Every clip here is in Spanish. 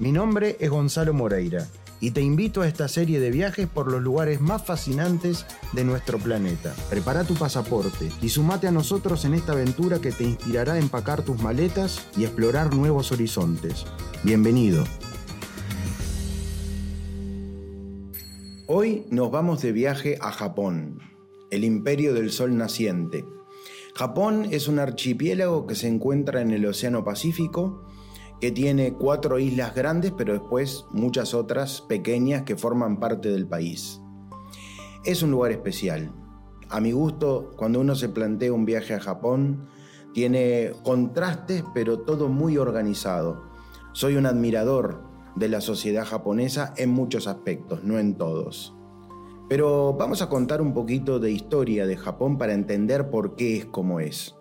Mi nombre es Gonzalo Moreira y te invito a esta serie de viajes por los lugares más fascinantes de nuestro planeta. Prepara tu pasaporte y sumate a nosotros en esta aventura que te inspirará a empacar tus maletas y explorar nuevos horizontes. Bienvenido. Hoy nos vamos de viaje a Japón, el imperio del sol naciente. Japón es un archipiélago que se encuentra en el Océano Pacífico que tiene cuatro islas grandes, pero después muchas otras pequeñas que forman parte del país. Es un lugar especial. A mi gusto, cuando uno se plantea un viaje a Japón, tiene contrastes, pero todo muy organizado. Soy un admirador de la sociedad japonesa en muchos aspectos, no en todos. Pero vamos a contar un poquito de historia de Japón para entender por qué es como es.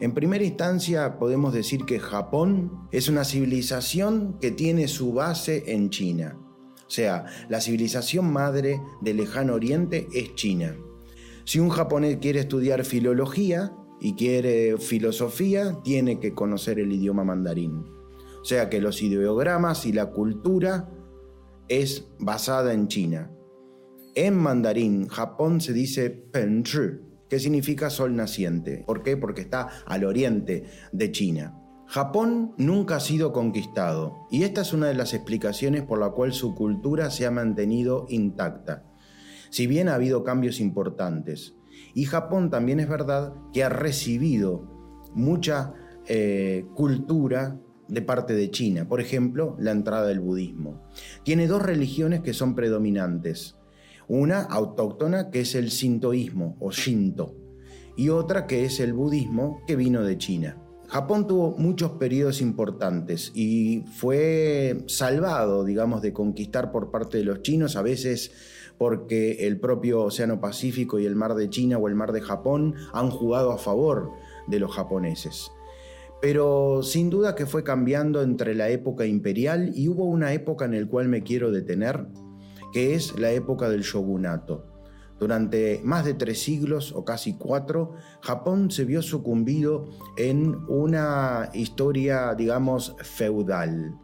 En primera instancia podemos decir que Japón es una civilización que tiene su base en China. O sea, la civilización madre del lejano oriente es China. Si un japonés quiere estudiar filología y quiere filosofía, tiene que conocer el idioma mandarín. O sea que los ideogramas y la cultura es basada en China. En mandarín, Japón se dice Penchu, ¿Qué significa sol naciente? ¿Por qué? Porque está al oriente de China. Japón nunca ha sido conquistado y esta es una de las explicaciones por la cual su cultura se ha mantenido intacta, si bien ha habido cambios importantes. Y Japón también es verdad que ha recibido mucha eh, cultura de parte de China, por ejemplo, la entrada del budismo. Tiene dos religiones que son predominantes, una autóctona que es el sintoísmo o shinto y otra que es el budismo que vino de China. Japón tuvo muchos periodos importantes y fue salvado, digamos, de conquistar por parte de los chinos, a veces porque el propio Océano Pacífico y el Mar de China o el Mar de Japón han jugado a favor de los japoneses. Pero sin duda que fue cambiando entre la época imperial y hubo una época en la cual me quiero detener, que es la época del shogunato. Durante más de tres siglos o casi cuatro, Japón se vio sucumbido en una historia, digamos, feudal.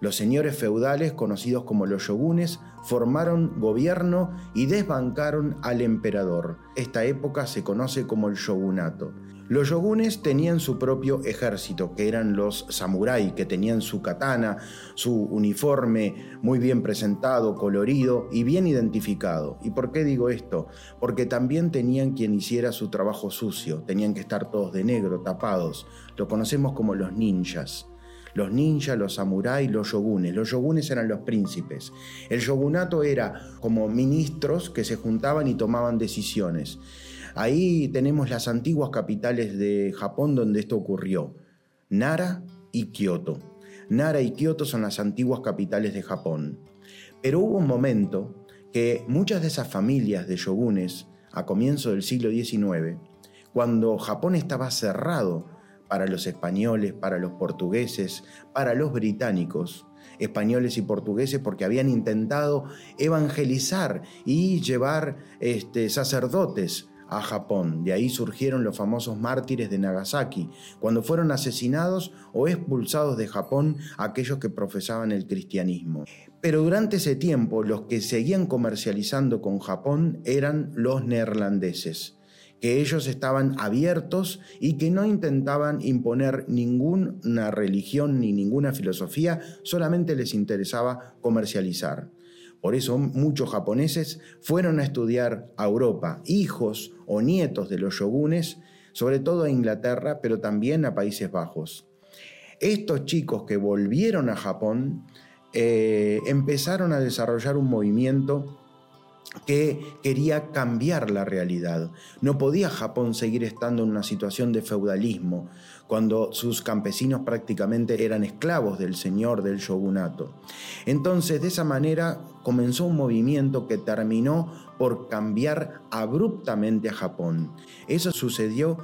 Los señores feudales, conocidos como los shogunes, formaron gobierno y desbancaron al emperador. Esta época se conoce como el shogunato. Los yogunes tenían su propio ejército, que eran los samuráis, que tenían su katana, su uniforme muy bien presentado, colorido y bien identificado. ¿Y por qué digo esto? Porque también tenían quien hiciera su trabajo sucio, tenían que estar todos de negro, tapados. Lo conocemos como los ninjas los ninjas, los samuráis, los yogunes. Los yogunes eran los príncipes. El yogunato era como ministros que se juntaban y tomaban decisiones. Ahí tenemos las antiguas capitales de Japón donde esto ocurrió, Nara y Kioto. Nara y Kioto son las antiguas capitales de Japón. Pero hubo un momento que muchas de esas familias de shogunes, a comienzo del siglo XIX, cuando Japón estaba cerrado para los españoles, para los portugueses, para los británicos, españoles y portugueses porque habían intentado evangelizar y llevar este, sacerdotes a Japón. De ahí surgieron los famosos mártires de Nagasaki, cuando fueron asesinados o expulsados de Japón aquellos que profesaban el cristianismo. Pero durante ese tiempo los que seguían comercializando con Japón eran los neerlandeses que ellos estaban abiertos y que no intentaban imponer ninguna religión ni ninguna filosofía, solamente les interesaba comercializar. Por eso muchos japoneses fueron a estudiar a Europa, hijos o nietos de los shogunes, sobre todo a Inglaterra, pero también a Países Bajos. Estos chicos que volvieron a Japón eh, empezaron a desarrollar un movimiento que quería cambiar la realidad. No podía Japón seguir estando en una situación de feudalismo, cuando sus campesinos prácticamente eran esclavos del señor del shogunato. Entonces, de esa manera comenzó un movimiento que terminó por cambiar abruptamente a Japón. Eso sucedió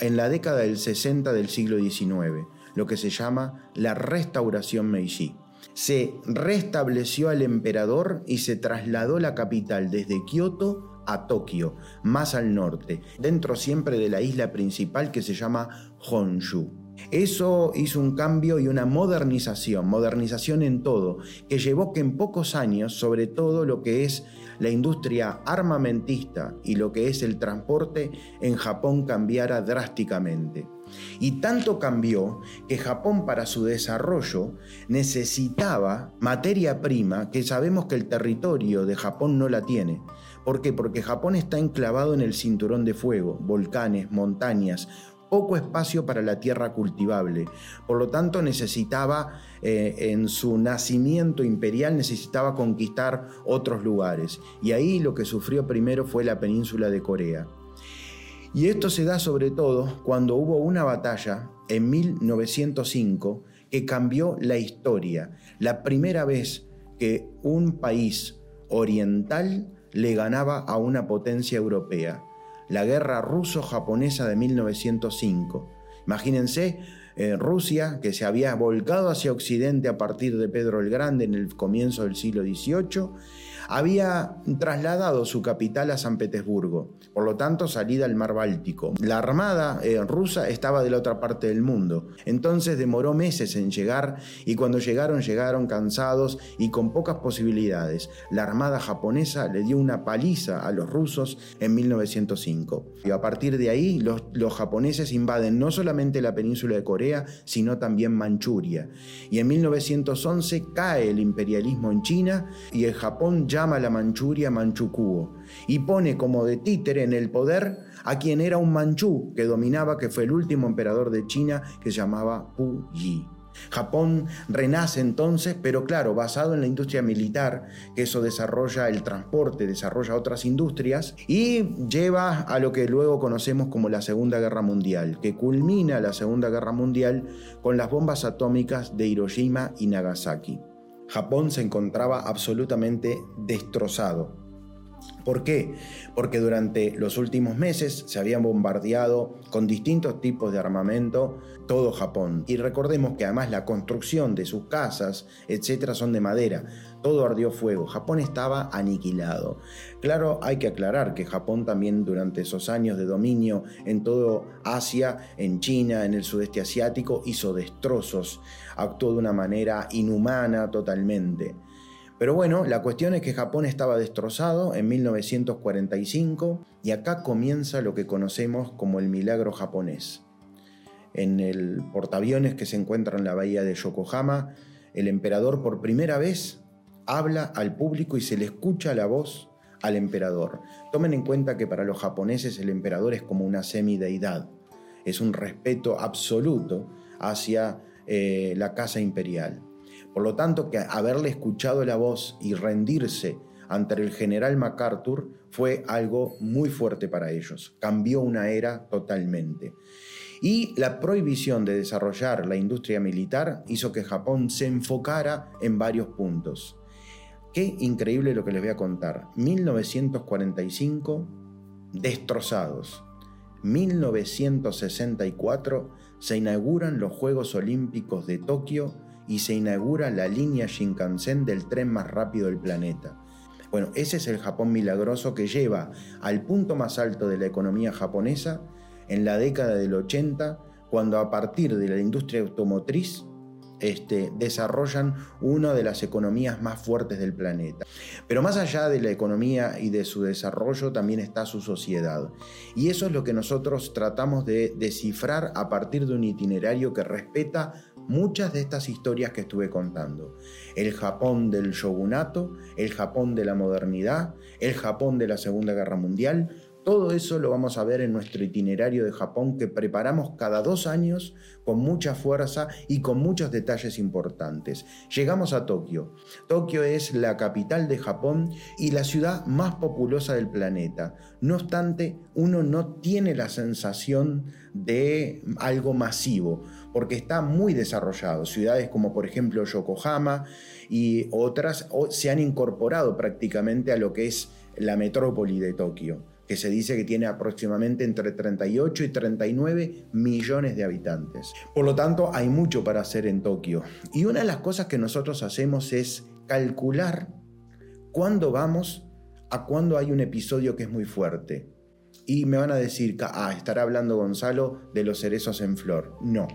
en la década del 60 del siglo XIX, lo que se llama la restauración Meiji se restableció al emperador y se trasladó la capital desde Kioto a Tokio, más al norte, dentro siempre de la isla principal que se llama Honshu. Eso hizo un cambio y una modernización, modernización en todo, que llevó que en pocos años, sobre todo lo que es la industria armamentista y lo que es el transporte en Japón cambiara drásticamente. Y tanto cambió que Japón para su desarrollo necesitaba materia prima que sabemos que el territorio de Japón no la tiene. ¿Por qué? Porque Japón está enclavado en el cinturón de fuego, volcanes, montañas, poco espacio para la tierra cultivable. Por lo tanto, necesitaba, eh, en su nacimiento imperial, necesitaba conquistar otros lugares. Y ahí lo que sufrió primero fue la península de Corea. Y esto se da sobre todo cuando hubo una batalla en 1905 que cambió la historia. La primera vez que un país oriental le ganaba a una potencia europea. La guerra ruso-japonesa de 1905. Imagínense eh, Rusia, que se había volcado hacia Occidente a partir de Pedro el Grande en el comienzo del siglo XVIII, había trasladado su capital a San Petersburgo, por lo tanto salida al mar Báltico. La armada eh, rusa estaba de la otra parte del mundo, entonces demoró meses en llegar y cuando llegaron llegaron cansados y con pocas posibilidades. La armada japonesa le dio una paliza a los rusos en 1905. Y a partir de ahí los, los japoneses invaden no solamente la península de Corea, sino también Manchuria. Y en 1911 cae el imperialismo en China y el Japón llama la Manchuria Manchukuo y pone como de títere en el poder a quien era un manchú que dominaba, que fue el último emperador de China que se llamaba Pu Yi. Japón renace entonces, pero claro, basado en la industria militar, que eso desarrolla el transporte, desarrolla otras industrias y lleva a lo que luego conocemos como la Segunda Guerra Mundial, que culmina la Segunda Guerra Mundial con las bombas atómicas de Hiroshima y Nagasaki. Japón se encontraba absolutamente destrozado. ¿Por qué? Porque durante los últimos meses se habían bombardeado con distintos tipos de armamento todo Japón. Y recordemos que además la construcción de sus casas, etcétera, son de madera. Todo ardió fuego. Japón estaba aniquilado. Claro, hay que aclarar que Japón también durante esos años de dominio en todo Asia, en China, en el sudeste asiático, hizo destrozos. Actuó de una manera inhumana totalmente. Pero bueno, la cuestión es que Japón estaba destrozado en 1945 y acá comienza lo que conocemos como el milagro japonés. En el portaaviones que se encuentra en la bahía de Yokohama, el emperador por primera vez habla al público y se le escucha la voz al emperador. Tomen en cuenta que para los japoneses el emperador es como una semideidad, es un respeto absoluto hacia eh, la casa imperial. Por lo tanto, que haberle escuchado la voz y rendirse ante el general MacArthur fue algo muy fuerte para ellos. Cambió una era totalmente. Y la prohibición de desarrollar la industria militar hizo que Japón se enfocara en varios puntos. Qué increíble lo que les voy a contar. 1945, destrozados. 1964 se inauguran los Juegos Olímpicos de Tokio y se inaugura la línea Shinkansen del tren más rápido del planeta. Bueno, ese es el Japón milagroso que lleva al punto más alto de la economía japonesa en la década del 80, cuando a partir de la industria automotriz este, desarrollan una de las economías más fuertes del planeta. Pero más allá de la economía y de su desarrollo también está su sociedad. Y eso es lo que nosotros tratamos de descifrar a partir de un itinerario que respeta muchas de estas historias que estuve contando. El Japón del shogunato, el Japón de la modernidad, el Japón de la Segunda Guerra Mundial, Todo eso lo vamos a ver en nuestro itinerario de Japón que preparamos cada dos años con mucha fuerza y con muchos detalles importantes. Llegamos a Tokio. Tokio es la capital de Japón y la ciudad más populosa del planeta. No obstante, uno no tiene la sensación de algo masivo, porque está muy desarrollado. Ciudades como por ejemplo Yokohama y otras se han incorporado prácticamente a lo que es la metrópoli de Tokio que se dice que tiene aproximadamente entre 38 y 39 millones de habitantes. Por lo tanto, hay mucho para hacer en Tokio. Y una de las cosas que nosotros hacemos es calcular cuándo vamos a cuándo hay un episodio que es muy fuerte. Y me van a decir, ah, estará hablando Gonzalo de los cerezos en flor. No.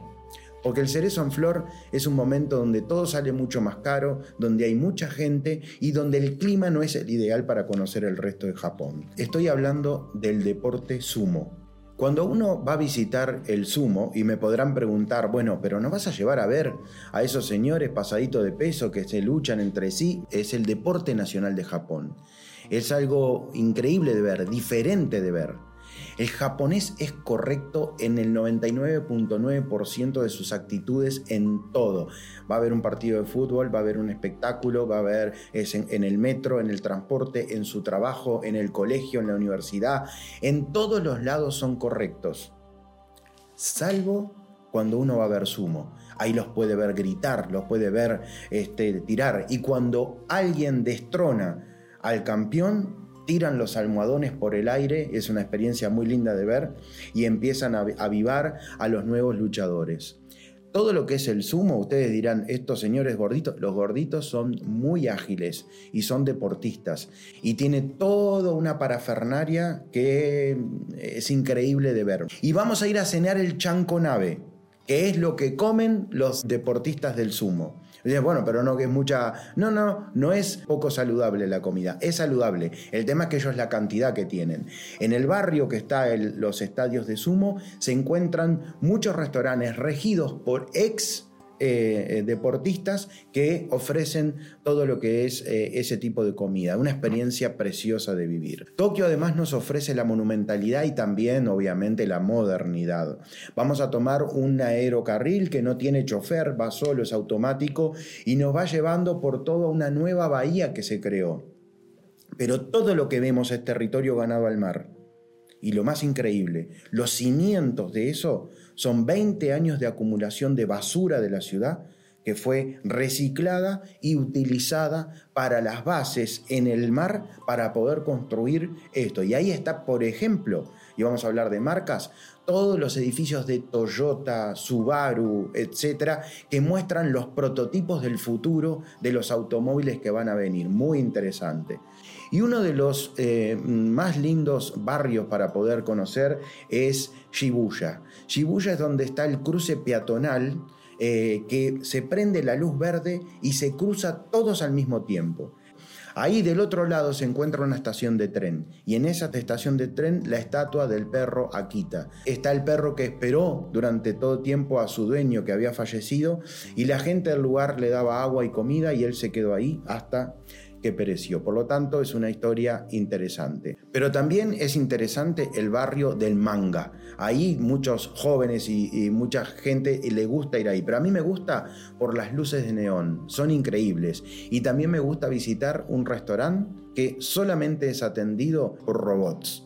Porque el cerezo en flor es un momento donde todo sale mucho más caro, donde hay mucha gente y donde el clima no es el ideal para conocer el resto de Japón. Estoy hablando del deporte sumo. Cuando uno va a visitar el sumo y me podrán preguntar, bueno, pero ¿no vas a llevar a ver a esos señores pasaditos de peso que se luchan entre sí? Es el deporte nacional de Japón. Es algo increíble de ver, diferente de ver. El japonés es correcto en el 99.9% de sus actitudes en todo. Va a haber un partido de fútbol, va a haber un espectáculo, va a haber en, el metro, en el transporte, en su trabajo, en el colegio, en la universidad. En todos los lados son correctos. Salvo cuando uno va a ver sumo. Ahí los puede ver gritar, los puede ver este, tirar. Y cuando alguien destrona al campeón, tiran los almohadones por el aire, es una experiencia muy linda de ver, y empiezan a avivar a los nuevos luchadores. Todo lo que es el sumo, ustedes dirán, estos señores gorditos, los gorditos son muy ágiles y son deportistas y tiene toda una parafernaria que es increíble de ver. Y vamos a ir a cenar el chanco nave, que es lo que comen los deportistas del sumo bueno, pero no que es mucha. No, no, no es poco saludable la comida, es saludable. El tema es que ellos la cantidad que tienen. En el barrio que está los estadios de sumo se encuentran muchos restaurantes regidos por ex eh, eh, deportistas que ofrecen todo lo que es eh, ese tipo de comida, una experiencia preciosa de vivir. Tokio además nos ofrece la monumentalidad y también obviamente la modernidad. Vamos a tomar un aerocarril que no tiene chofer, va solo, es automático y nos va llevando por toda una nueva bahía que se creó. Pero todo lo que vemos es territorio ganado al mar. Y lo más increíble, los cimientos de eso son 20 años de acumulación de basura de la ciudad que fue reciclada y utilizada para las bases en el mar para poder construir esto. Y ahí está, por ejemplo, y vamos a hablar de marcas, todos los edificios de Toyota, Subaru, etcétera, que muestran los prototipos del futuro de los automóviles que van a venir. Muy interesante. Y uno de los eh, más lindos barrios para poder conocer es Shibuya. Shibuya es donde está el cruce peatonal eh, que se prende la luz verde y se cruza todos al mismo tiempo. Ahí del otro lado se encuentra una estación de tren y en esa estación de tren la estatua del perro Akita. Está el perro que esperó durante todo tiempo a su dueño que había fallecido y la gente del lugar le daba agua y comida y él se quedó ahí hasta que pereció. Por lo tanto, es una historia interesante. Pero también es interesante el barrio del manga. Ahí muchos jóvenes y, mucha gente le gusta ir ahí. Pero a mí me gusta por las luces de neón. Son increíbles. Y también me gusta visitar un restaurante que solamente es atendido por robots.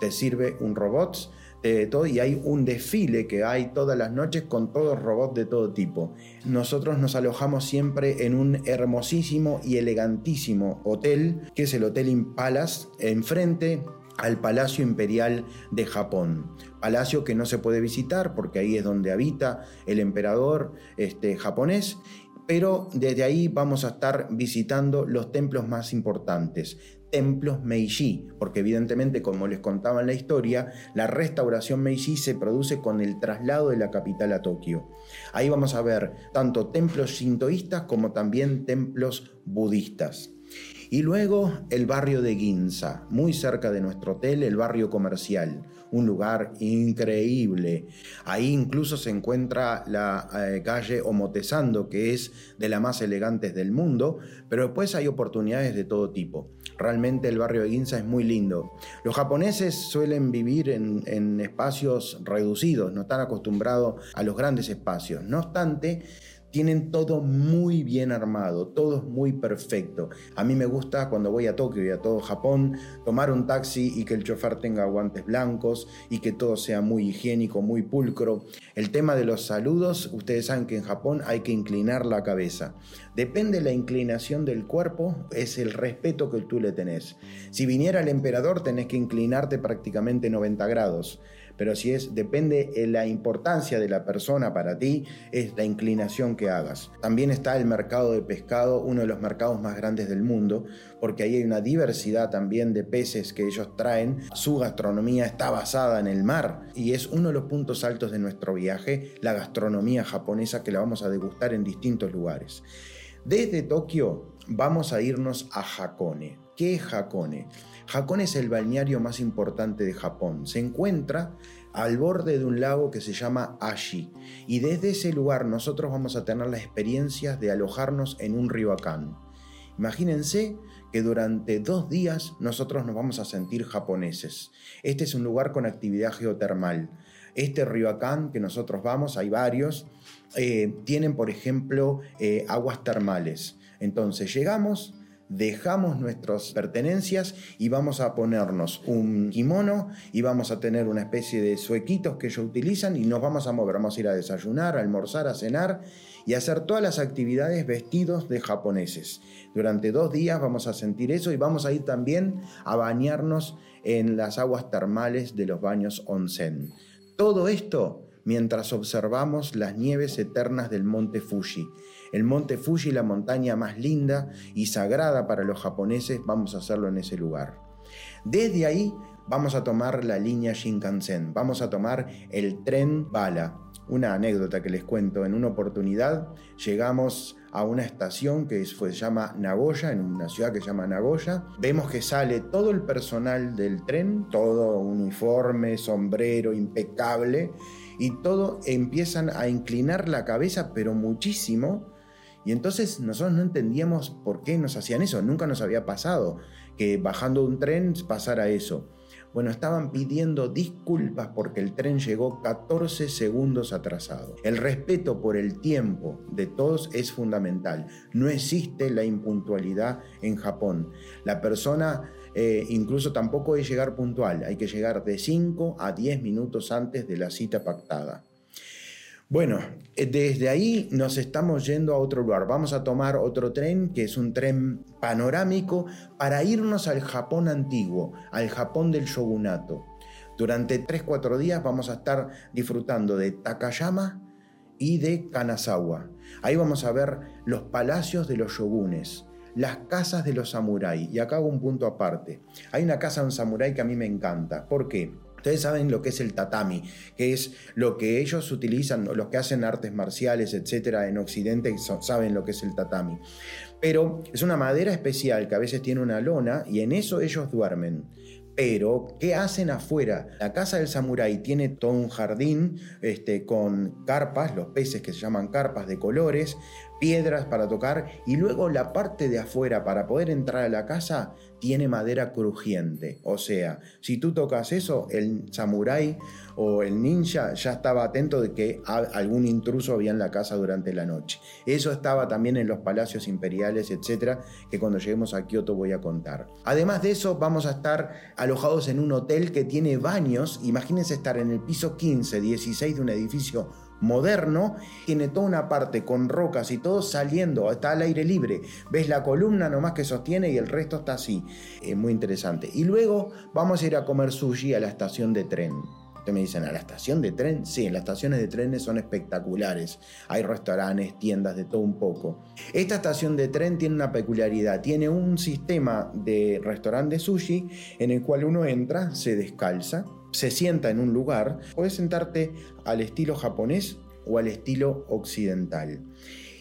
Te sirve un robot todo, y hay un desfile que hay todas las noches con todos robots de todo tipo. Nosotros nos alojamos siempre en un hermosísimo y elegantísimo hotel, que es el Hotel Impalas, enfrente al Palacio Imperial de Japón. Palacio que no se puede visitar porque ahí es donde habita el emperador este, japonés pero desde ahí vamos a estar visitando los templos más importantes templos Meiji, porque evidentemente, como les contaba en la historia, la restauración Meiji se produce con el traslado de la capital a Tokio. Ahí vamos a ver tanto templos sintoístas como también templos budistas. Y luego el barrio de Ginza, muy cerca de nuestro hotel, el barrio comercial, un lugar increíble. Ahí incluso se encuentra la eh, calle Omotesando, que es de las más elegantes del mundo, pero después hay oportunidades de todo tipo. Realmente el barrio de Ginza es muy lindo. Los japoneses suelen vivir en, en espacios reducidos, no están acostumbrados a los grandes espacios. No obstante, tienen todo muy bien armado, todo muy perfecto. A mí me gusta cuando voy a Tokio y a todo Japón tomar un taxi y que el chofer tenga guantes blancos y que todo sea muy higiénico, muy pulcro. El tema de los saludos, ustedes saben que en Japón hay que inclinar la cabeza. Depende de la inclinación del cuerpo, es el respeto que tú le tenés. Si viniera el emperador tenés que inclinarte prácticamente 90 grados pero si es, depende de la importancia de la persona para ti, es la inclinación que hagas. También está el mercado de pescado, uno de los mercados más grandes del mundo, porque ahí hay una diversidad también de peces que ellos traen. Su gastronomía está basada en el mar y es uno de los puntos altos de nuestro viaje, la gastronomía japonesa que la vamos a degustar en distintos lugares. Desde Tokio vamos a irnos a Hakone. ¿Qué es Hakone? Hakone es el balneario más importante de Japón. Se encuentra al borde de un lago que se llama Ashi y desde ese lugar nosotros vamos a tener la experiencia de alojarnos en un ryokan. Imagínense que durante dos días nosotros nos vamos a sentir japoneses. Este es un lugar con actividad geotermal. Este ryokan que nosotros vamos, hay varios, eh, tienen por ejemplo eh, aguas termales. Entonces llegamos, dejamos nuestras pertenencias y vamos a ponernos un kimono y vamos a tener una especie de suequitos que ellos utilizan y nos vamos a mover, vamos a ir a desayunar, a almorzar, a cenar y a hacer todas las actividades vestidos de japoneses. Durante dos días vamos a sentir eso y vamos a ir también a bañarnos en las aguas termales de los baños onsen. Todo esto mientras observamos las nieves eternas del monte Fuji. El monte Fuji, la montaña más linda y sagrada para los japoneses, vamos a hacerlo en ese lugar. Desde ahí vamos a tomar la línea Shinkansen, vamos a tomar el tren Bala. Una anécdota que les cuento, en una oportunidad llegamos a una estación que se llama Nagoya, en una ciudad que se llama Nagoya. Vemos que sale todo el personal del tren, todo uniforme, sombrero, impecable, y todo empiezan a inclinar la cabeza, pero muchísimo, y entonces nosotros no entendíamos por qué nos hacían eso, nunca nos había pasado que bajando un tren pasara eso. Bueno, estaban pidiendo disculpas porque el tren llegó 14 segundos atrasado. El respeto por el tiempo de todos es fundamental. No existe la impuntualidad en Japón. La persona eh, incluso tampoco es llegar puntual, hay que llegar de 5 a 10 minutos antes de la cita pactada. Bueno, eh, desde ahí nos estamos yendo a otro lugar. Vamos a tomar otro tren, que es un tren panorámico, para irnos al Japón antiguo, al Japón del shogunato. Durante 3-4 días vamos a estar disfrutando de Takayama y de Kanazawa. Ahí vamos a ver los palacios de los shogunes, las casas de los samuráis. Y acá hago un punto aparte. Hay una casa de un samurái que a mí me encanta. ¿Por qué? Ustedes saben lo que es el tatami, que es lo que ellos utilizan, los que hacen artes marciales, etcétera, en Occidente saben lo que es el tatami. Pero es una madera especial que a veces tiene una lona y en eso ellos duermen. Pero, ¿qué hacen afuera? La casa del samurái tiene todo un jardín este, con carpas, los peces que se llaman carpas de colores, piedras para tocar y luego la parte de afuera para poder entrar a la casa tiene madera crujiente. O sea, si tú tocas eso, el samurái o el ninja ya estaba atento de que algún intruso había en la casa durante la noche. Eso estaba también en los palacios imperiales, etcétera, que cuando lleguemos a Kioto voy a contar. Además de eso, vamos a estar alojados en un hotel que tiene baños. Imagínense estar en el piso 15, 16 de un edificio moderno, tiene toda una parte con rocas y todo saliendo, está al aire libre. Ves la columna nomás que sostiene y el resto está así. Es muy interesante. Y luego vamos a ir a comer sushi a la estación de tren. Ustedes me dicen, ¿a la estación de tren? Sí, las estaciones de trenes son espectaculares. Hay restaurantes, tiendas, de todo un poco. Esta estación de tren tiene una peculiaridad. Tiene un sistema de restaurante sushi en el cual uno entra, se descalza, se sienta en un lugar, puedes sentarte al estilo japonés o al estilo occidental.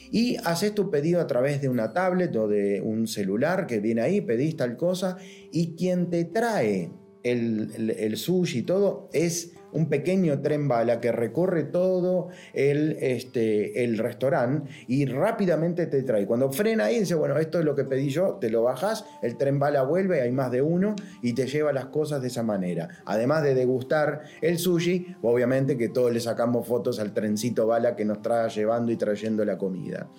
y haces tu pedido a través de una tablet o de un celular que viene ahí, pedís tal cosa, y quien te trae el, el, sushi y todo es un pequeño tren bala que recorre todo el, este, el restaurante y rápidamente te trae. Cuando frena ahí, dice, bueno, esto es lo que pedí yo, te lo bajas, el tren bala vuelve, hay más de uno y te lleva las cosas de esa manera. Además de degustar el sushi, obviamente que todos le sacamos fotos al trencito bala que nos trae llevando y trayendo la comida.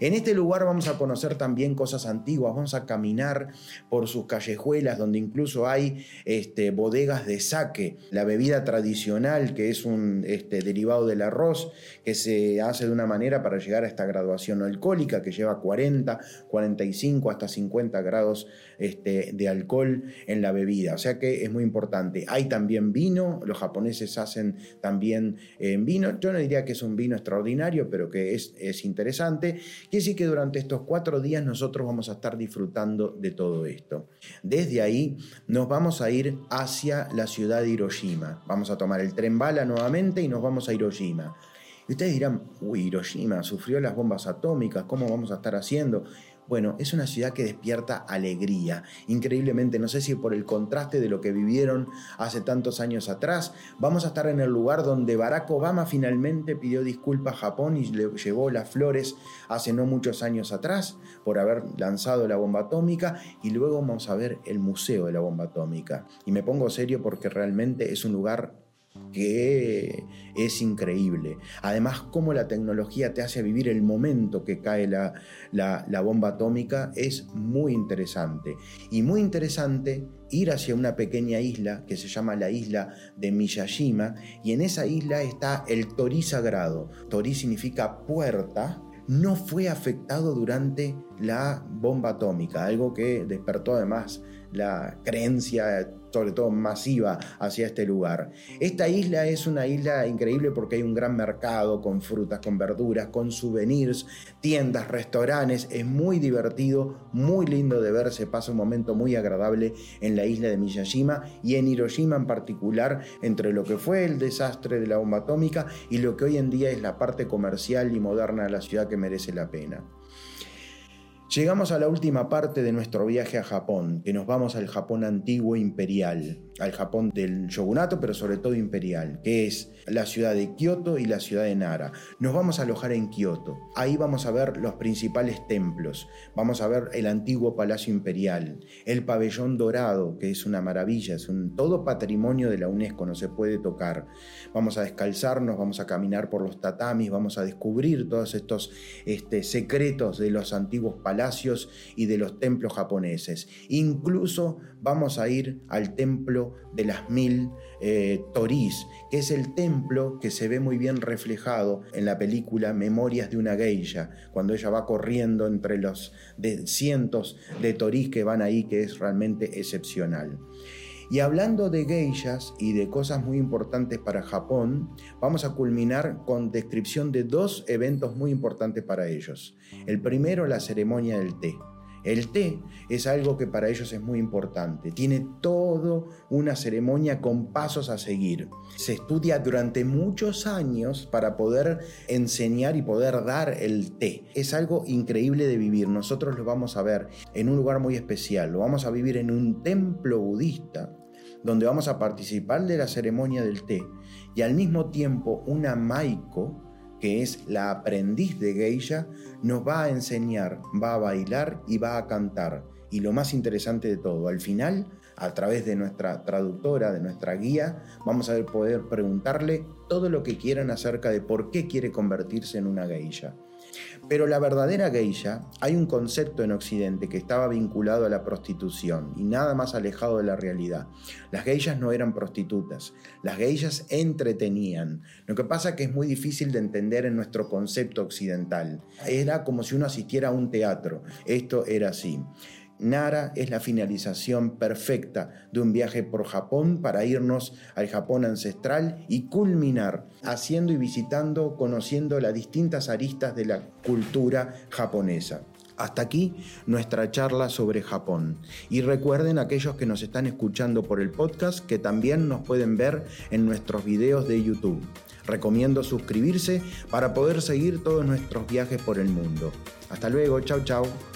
En este lugar vamos a conocer también cosas antiguas, vamos a caminar por sus callejuelas donde incluso hay este, bodegas de sake, la bebida tradicional que es un este, derivado del arroz, que se hace de una manera para llegar a esta graduación alcohólica, que lleva 40, 45, hasta 50 grados este, de alcohol en la bebida. O sea que es muy importante. Hay también vino, los japoneses hacen también eh, vino. Yo no diría que es un vino extraordinario, pero que es, es interesante. Y así que durante estos cuatro días nosotros vamos a estar disfrutando de todo esto. Desde ahí nos vamos a ir hacia la ciudad de Hiroshima. Vamos a tomar el tren bala nuevamente y nos vamos a Hiroshima. Y ustedes dirán, uy, Hiroshima sufrió las bombas atómicas, ¿cómo vamos a estar haciendo? Bueno, es una ciudad que despierta alegría. Increíblemente, no sé si por el contraste de lo que vivieron hace tantos años atrás, vamos a estar en el lugar donde Barack Obama finalmente pidió disculpas a Japón y le llevó las flores hace no muchos años atrás por haber lanzado la bomba atómica y luego vamos a ver el Museo de la Bomba Atómica. Y me pongo serio porque realmente es un lugar que es increíble. Además, cómo la tecnología te hace vivir el momento que cae la, la, bomba atómica es muy interesante. Y muy interesante ir hacia una pequeña isla que se llama la isla de Miyashima, y en esa isla está el Tori Sagrado. Tori significa puerta, no fue afectado durante la bomba atómica, algo que despertó además la creencia, sobre todo masiva, hacia este lugar. Esta isla es una isla increíble porque hay un gran mercado con frutas, con verduras, con souvenirs, tiendas, restaurantes. Es muy divertido, muy lindo de ver. Se pasa un momento muy agradable en la isla de Miyashima y en Hiroshima en particular, entre lo que fue el desastre de la bomba atómica y lo que hoy en día es la parte comercial y moderna de la ciudad que merece la pena. Llegamos a la última parte de nuestro viaje a Japón, que nos vamos al Japón antiguo imperial, al Japón del shogunato, pero sobre todo imperial, que es la ciudad de Kioto y la ciudad de Nara. Nos vamos a alojar en Kioto. Ahí vamos a ver los principales templos, vamos a ver el antiguo palacio imperial, el pabellón dorado, que es una maravilla, es un todo patrimonio de la UNESCO, no se puede tocar. Vamos a descalzarnos, vamos a caminar por los tatamis, vamos a descubrir todos estos este, secretos de los antiguos palacios palacios y de los templos japoneses. Incluso vamos a ir al templo de las mil eh, torís, que es el templo que se ve muy bien reflejado en la película Memorias de una geisha, cuando ella va corriendo entre los cientos de torís que van ahí, que es realmente excepcional. Y hablando de geishas y de cosas muy importantes para Japón, vamos a culminar con descripción de dos eventos muy importantes para ellos. El primero, la ceremonia del té. El té es algo que para ellos es muy importante. Tiene todo una ceremonia con pasos a seguir. Se estudia durante muchos años para poder enseñar y poder dar el té. Es algo increíble de vivir. Nosotros lo vamos a ver en un lugar muy especial. Lo vamos a vivir en un templo budista donde vamos a participar de la ceremonia del té y al mismo tiempo una maiko que es la aprendiz de geisha, nos va a enseñar, va a bailar y va a cantar. Y lo más interesante de todo, al final, a través de nuestra traductora, de nuestra guía, vamos a poder preguntarle todo lo que quieran acerca de por qué quiere convertirse en una geisha. Pero la verdadera geisha, hay un concepto en Occidente que estaba vinculado a la prostitución y nada más alejado de la realidad. Las geishas no eran prostitutas, las geishas entretenían. Lo que pasa que es muy difícil de entender en nuestro concepto occidental. Era como si uno asistiera a un teatro. Esto era así. Nara es la finalización perfecta de un viaje por Japón para irnos al Japón ancestral y culminar haciendo y visitando, conociendo las distintas aristas de la cultura japonesa. Hasta aquí nuestra charla sobre Japón. Y recuerden aquellos que nos están escuchando por el podcast que también nos pueden ver en nuestros videos de YouTube. Recomiendo suscribirse para poder seguir todos nuestros viajes por el mundo. Hasta luego, chao chao.